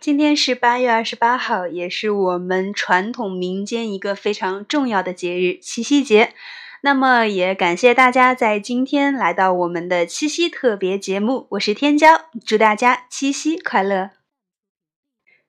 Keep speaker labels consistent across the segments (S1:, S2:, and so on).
S1: 今天是八月二十八号，也是我们传统民间一个非常重要的节日——七夕节。那么，也感谢大家在今天来到我们的七夕特别节目。我是天骄，祝大家七夕快乐。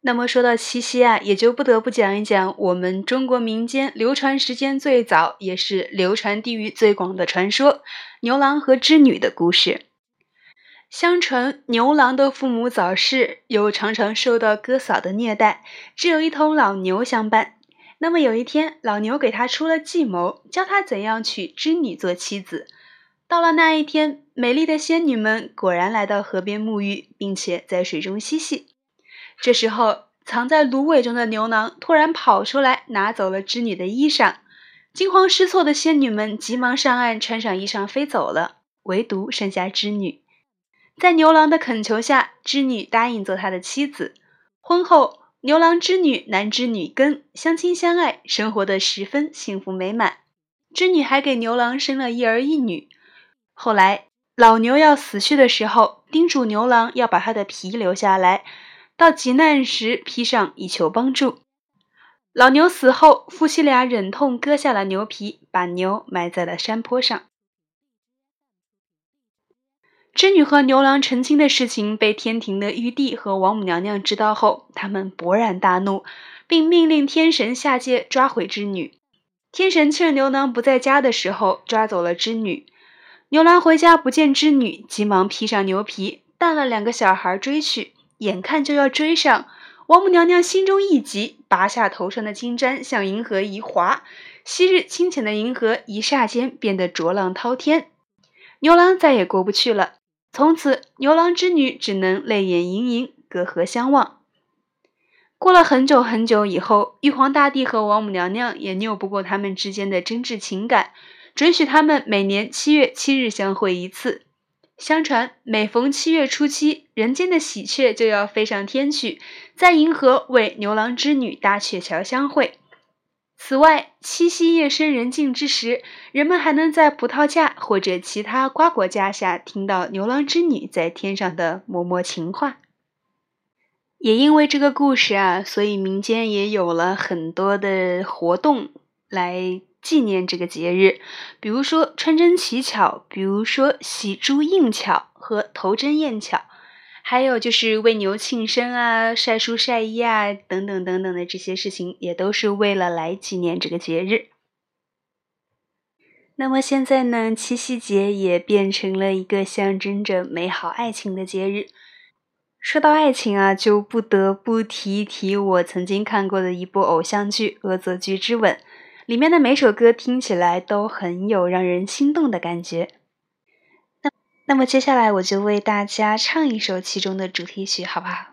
S1: 那么，说到七夕啊，也就不得不讲一讲我们中国民间流传时间最早，也是流传地域最广的传说——牛郎和织女的故事。相传牛郎的父母早逝，又常常受到哥嫂的虐待，只有一头老牛相伴。那么有一天，老牛给他出了计谋，教他怎样娶织女做妻子。到了那一天，美丽的仙女们果然来到河边沐浴，并且在水中嬉戏。这时候，藏在芦苇中的牛郎突然跑出来，拿走了织女的衣裳。惊慌失措的仙女们急忙上岸，穿上衣裳飞走了，唯独剩下织女。在牛郎的恳求下，织女答应做他的妻子。婚后，牛郎织女男织女耕，相亲相爱，生活的十分幸福美满。织女还给牛郎生了一儿一女。后来，老牛要死去的时候，叮嘱牛郎要把他的皮留下来，到急难时披上以求帮助。老牛死后，夫妻俩忍痛割下了牛皮，把牛埋在了山坡上。织女和牛郎成亲的事情被天庭的玉帝和王母娘娘知道后，他们勃然大怒，并命令天神下界抓回织女。天神趁牛郎不在家的时候抓走了织女。牛郎回家不见织女，急忙披上牛皮，带了两个小孩追去。眼看就要追上，王母娘娘心中一急，拔下头上的金簪，向银河一划，昔日清浅的银河一霎间变得浊浪滔天。牛郎再也过不去了。从此，牛郎织女只能泪眼盈盈，隔河相望。过了很久很久以后，玉皇大帝和王母娘娘也拗不过他们之间的真挚情感，准许他们每年七月七日相会一次。相传，每逢七月初七，人间的喜鹊就要飞上天去，在银河为牛郎织女搭鹊桥相会。此外，七夕夜深人静之时，人们还能在葡萄架或者其他瓜果架下听到牛郎织女在天上的默默情话。也因为这个故事啊，所以民间也有了很多的活动来纪念这个节日，比如说穿针乞巧，比如说喜珠应巧和投针验巧。还有就是为牛庆生啊、晒书晒衣啊等等等等的这些事情，也都是为了来纪念这个节日。那么现在呢，七夕节也变成了一个象征着美好爱情的节日。说到爱情啊，就不得不提一提我曾经看过的一部偶像剧《恶作剧之吻》，里面的每首歌听起来都很有让人心动的感觉。那么接下来我就为大家唱一首其中的主题曲，好不好？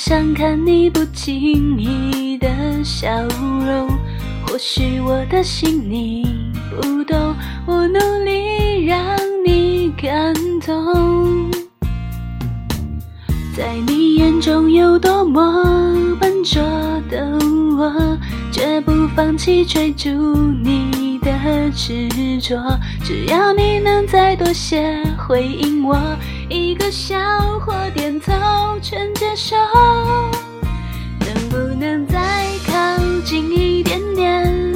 S1: 想看你不经意的笑容。或许我的心你不懂，我努力让你感动。在你眼中有多么笨拙的我，绝不放弃追逐你。的执着，只要你能再多些回应我，一个笑或点头全接受。能不能再靠近一点点？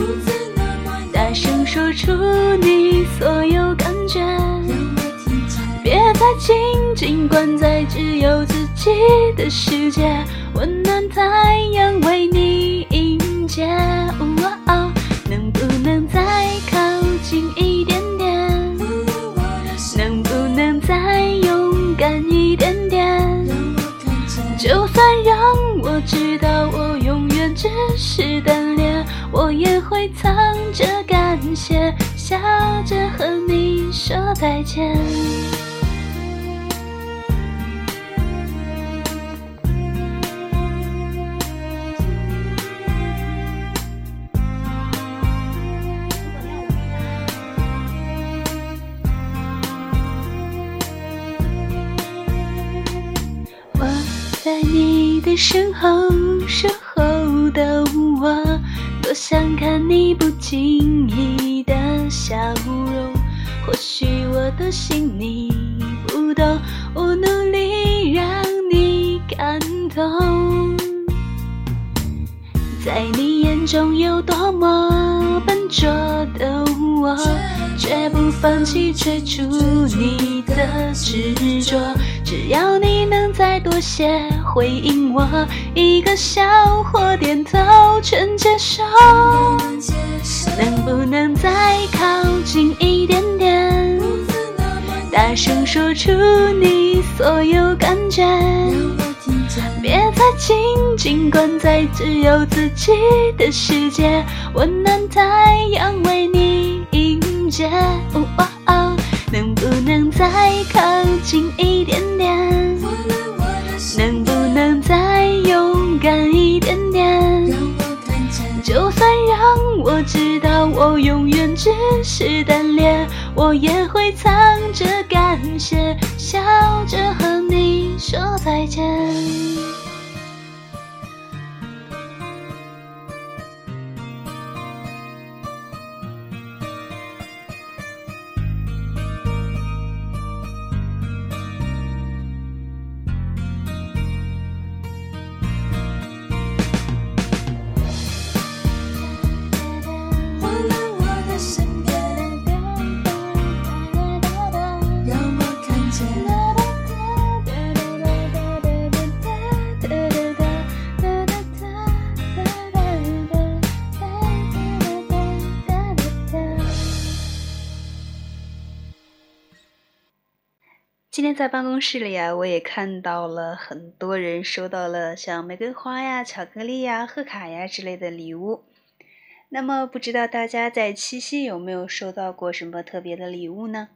S1: 大声说出你所有感觉，别再紧紧关在只有自己的世界，温暖太阳为你界，能不能再靠近一点点？能不能再勇敢一点点？就算让我知道我永远只是单恋，我也会藏着感谢，笑着和你说再见。感动。在你眼中有多么笨拙的我，绝不放弃追逐你的执着。只要你能再多些回应我一个笑或点头，全接受。能不能再靠近一点点，大声说出你所有感觉？别再紧紧关在只有自己的世界，温暖太阳为你迎接。哦能不能再靠近一点点？能不能再勇敢一点点？就算让我知道我永远只是单恋，我也会藏着感谢，笑着说再见。今天在办公室里啊，我也看到了很多人收到了像玫瑰花呀、巧克力呀、贺卡呀之类的礼物。那么，不知道大家在七夕有没有收到过什么特别的礼物呢？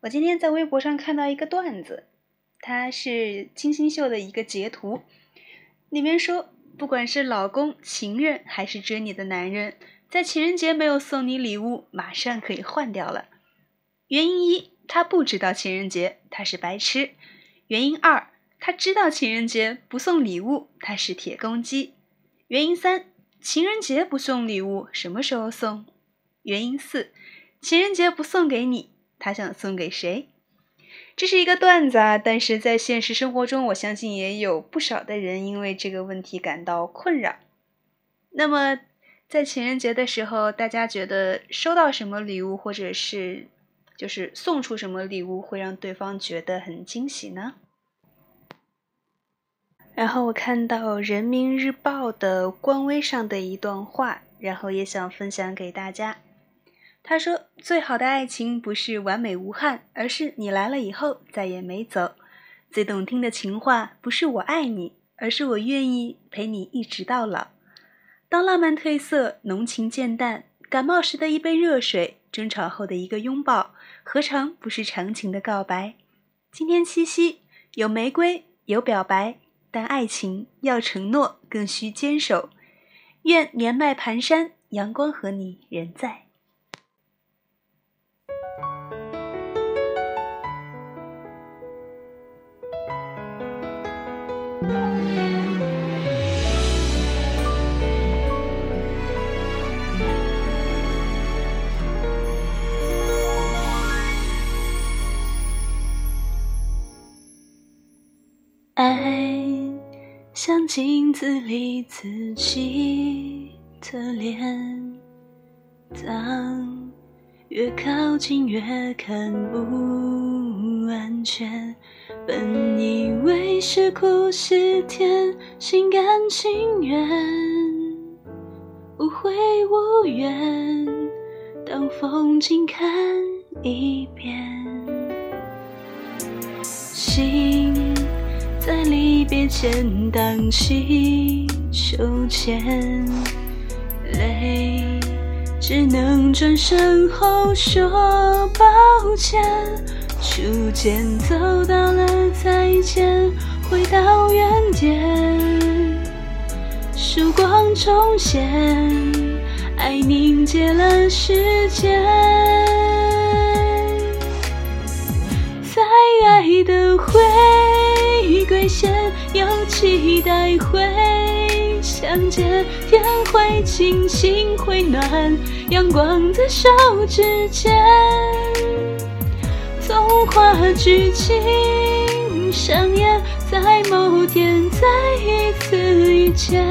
S1: 我今天在微博上看到一个段子，它是金星秀的一个截图，里面说，不管是老公、情人还是追你的男人，在情人节没有送你礼物，马上可以换掉了。原因一。他不知道情人节，他是白痴。原因二，他知道情人节不送礼物，他是铁公鸡。原因三，情人节不送礼物，什么时候送？原因四，情人节不送给你，他想送给谁？这是一个段子啊，但是在现实生活中，我相信也有不少的人因为这个问题感到困扰。那么，在情人节的时候，大家觉得收到什么礼物，或者是？就是送出什么礼物会让对方觉得很惊喜呢？然后我看到人民日报的官微上的一段话，然后也想分享给大家。他说：“最好的爱情不是完美无憾，而是你来了以后再也没走。最动听的情话不是我爱你，而是我愿意陪你一直到老。当浪漫褪色，浓情渐淡，感冒时的一杯热水，争吵后的一个拥抱。”何尝不是长情的告白？今天七夕，有玫瑰，有表白，但爱情要承诺，更需坚守。愿年迈蹒跚，阳光和你仍在。镜子里自己的脸，当越靠近越看不安全。本以为是苦是甜，心甘情愿，无悔无怨，当风景看一遍，心。在离别前荡起秋千，泪只能转身后说抱歉。初见走到了再见，回到原点，曙光重现，爱凝结了时间，在爱的回。又期待会相见，天会晴，心会暖，阳光在手指间，童话剧情上演，在某天再一次遇见，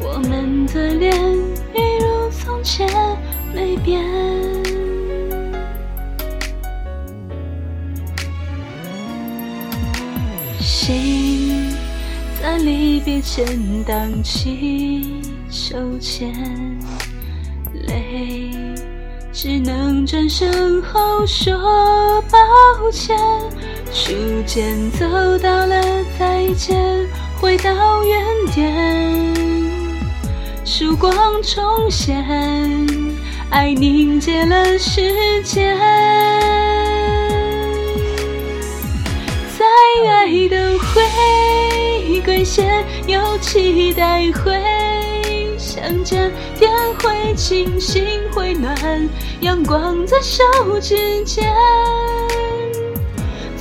S1: 我们的脸一如从前没变。别前荡起秋千，泪只能转身后说抱歉。初见走到了再见，回到原点，曙光重现，爱凝结了时间。在爱的回归线，又期待会相见，天会晴，心会暖，阳光在手指间，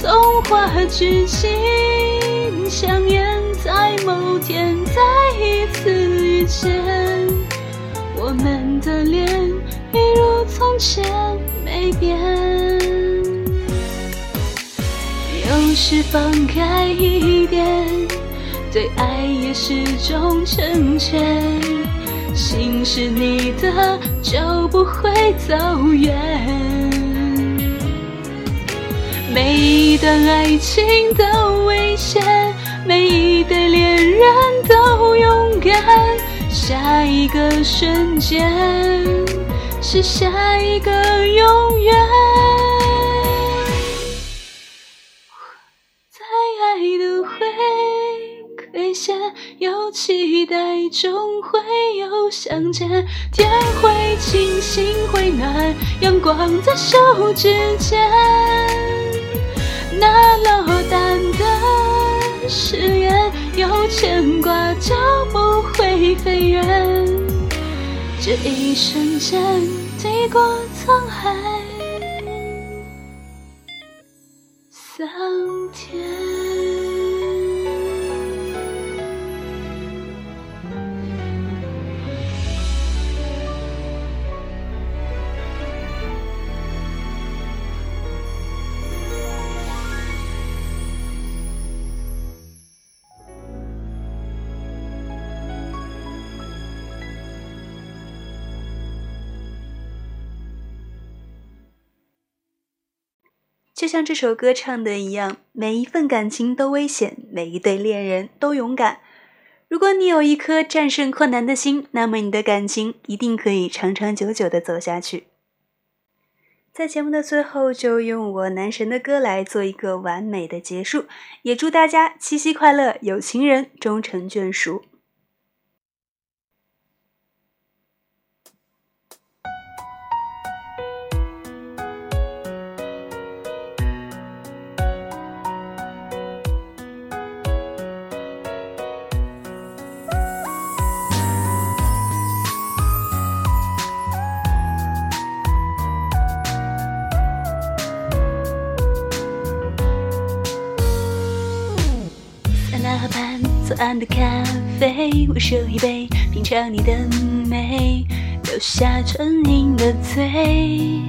S1: 童话剧情上演，在某天再一次遇见，我们的脸一如从前没变。有时放开一点，对爱也是种成全。心是你的，就不会走远。每一段爱情都危险，每一对恋人都勇敢。下一个瞬间，是下一个永远。有期待，终会有相见。天会晴，心会暖，阳光在手指间。那落单的誓言，有牵挂就不会飞远。这一瞬间，抵过沧海桑田。就像这首歌唱的一样，每一份感情都危险，每一对恋人都勇敢。如果你有一颗战胜困难的心，那么你的感情一定可以长长久久的走下去。在节目的最后，就用我男神的歌来做一个完美的结束，也祝大家七夕快乐，有情人终成眷属。的咖啡，我手一杯，品尝你的美，留下唇印的嘴。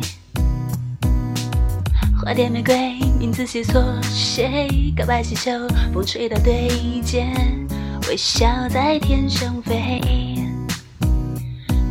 S1: 花店玫瑰，名字写错谁？告白气球，风吹到对街，微笑在天上飞。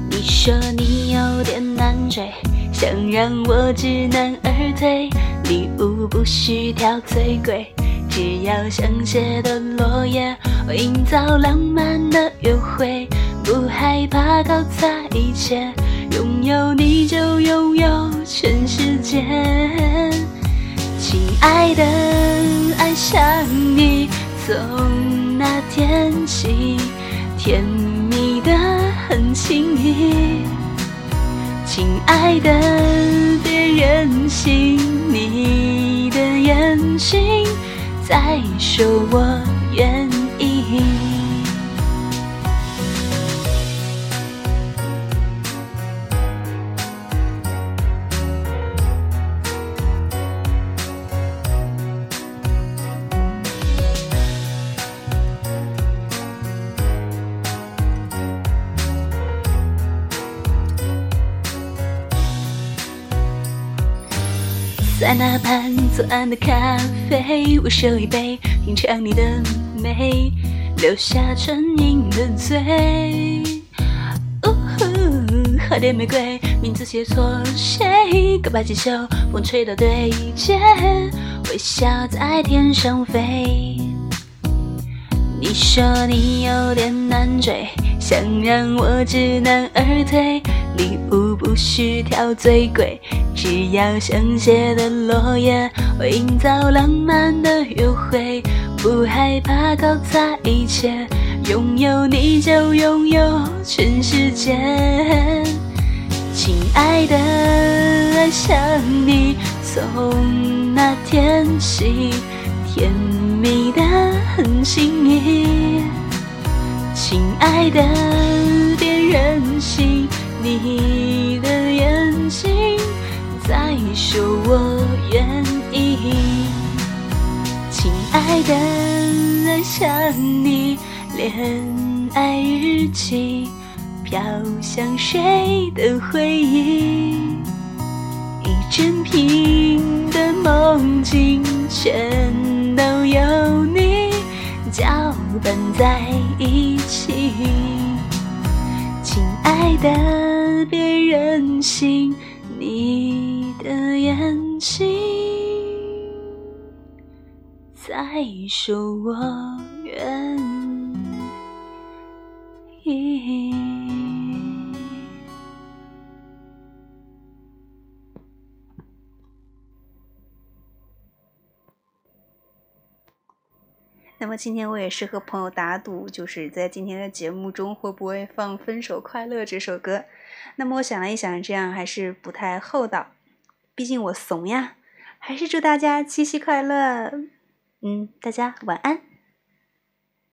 S1: 你说你有点难追，想让我知难而退，礼物不需挑最贵。只要香榭的落叶，我营造浪漫的约会，不害怕搞砸一切，拥有你就拥有全世界。亲爱的，爱上你从那天起，甜蜜的很轻易。亲爱的，别任性，你的眼睛。再说我愿在那盘左岸的咖啡，我手一杯，品尝你的美，留下唇印的嘴。呜呼，花店玫瑰，名字写错谁？告白气球，风吹到对街，微笑在天上飞。你说你有点难追，想让我知难而退。礼物不需挑最贵，只要香榭的落叶，会营造浪漫的约会，不害怕搞砸一切，拥有你就拥有全世界。亲爱的，爱上你，从那天起，甜蜜的很幸运。亲爱的，别任性。你的眼睛在说我愿意，亲爱的，爱上你，恋爱日记飘向谁的回忆？一整瓶的梦境全都有你搅拌在一起，亲爱的。别任性，你的眼睛在说我愿今天我也是和朋友打赌，就是在今天的节目中会不会放《分手快乐》这首歌。那么我想了一想，这样还是不太厚道，毕竟我怂呀。还是祝大家七夕快乐，嗯，大家晚安。